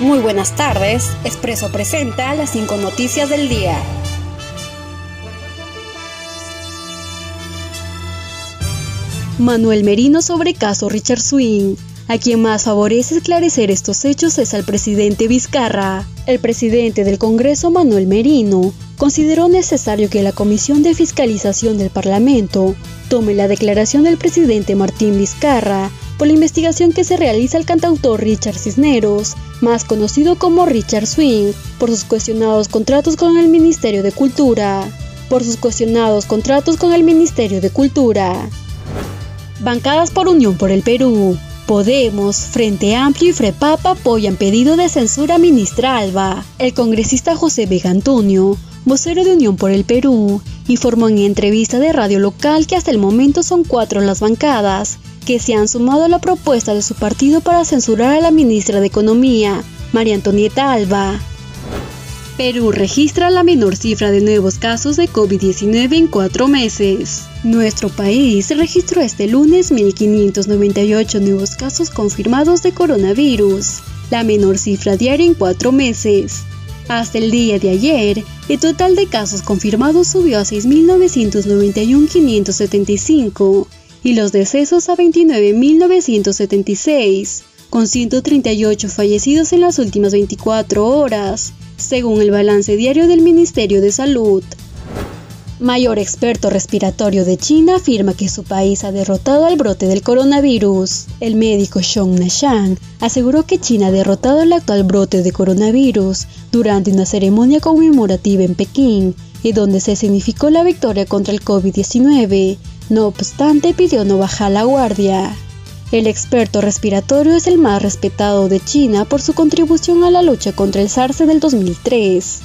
Muy buenas tardes. Expreso presenta las cinco noticias del día. Manuel Merino sobre caso Richard Swing. A quien más favorece esclarecer estos hechos es al presidente Vizcarra. El presidente del Congreso, Manuel Merino, consideró necesario que la Comisión de Fiscalización del Parlamento tome la declaración del presidente Martín Vizcarra por la investigación que se realiza al cantautor Richard Cisneros, más conocido como Richard Swing, por sus cuestionados contratos con el Ministerio de Cultura. Por sus cuestionados contratos con el Ministerio de Cultura. Bancadas por Unión por el Perú. Podemos, Frente Amplio y FREPAP apoyan pedido de censura a ministra Alba. El congresista José Vega Antonio, vocero de Unión por el Perú, informó en entrevista de radio local que hasta el momento son cuatro las bancadas que se han sumado a la propuesta de su partido para censurar a la ministra de Economía, María Antonieta Alba. Perú registra la menor cifra de nuevos casos de COVID-19 en cuatro meses. Nuestro país registró este lunes 1.598 nuevos casos confirmados de coronavirus, la menor cifra diaria en cuatro meses. Hasta el día de ayer, el total de casos confirmados subió a 6.991.575 y los decesos a 29.976, con 138 fallecidos en las últimas 24 horas, según el balance diario del Ministerio de Salud. Mayor experto respiratorio de China afirma que su país ha derrotado al brote del coronavirus. El médico Xiong Nashan aseguró que China ha derrotado el actual brote de coronavirus durante una ceremonia conmemorativa en Pekín, y donde se significó la victoria contra el COVID-19. No obstante, pidió no bajar la guardia. El experto respiratorio es el más respetado de China por su contribución a la lucha contra el SARS del 2003.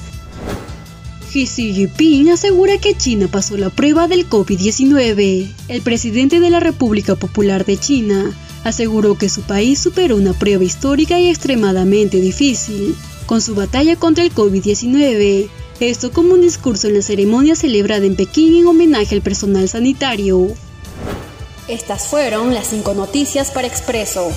Xi Jinping asegura que China pasó la prueba del COVID-19. El presidente de la República Popular de China aseguró que su país superó una prueba histórica y extremadamente difícil con su batalla contra el COVID-19. Esto como un discurso en la ceremonia celebrada en Pekín en homenaje al personal sanitario. Estas fueron las cinco noticias para Expreso.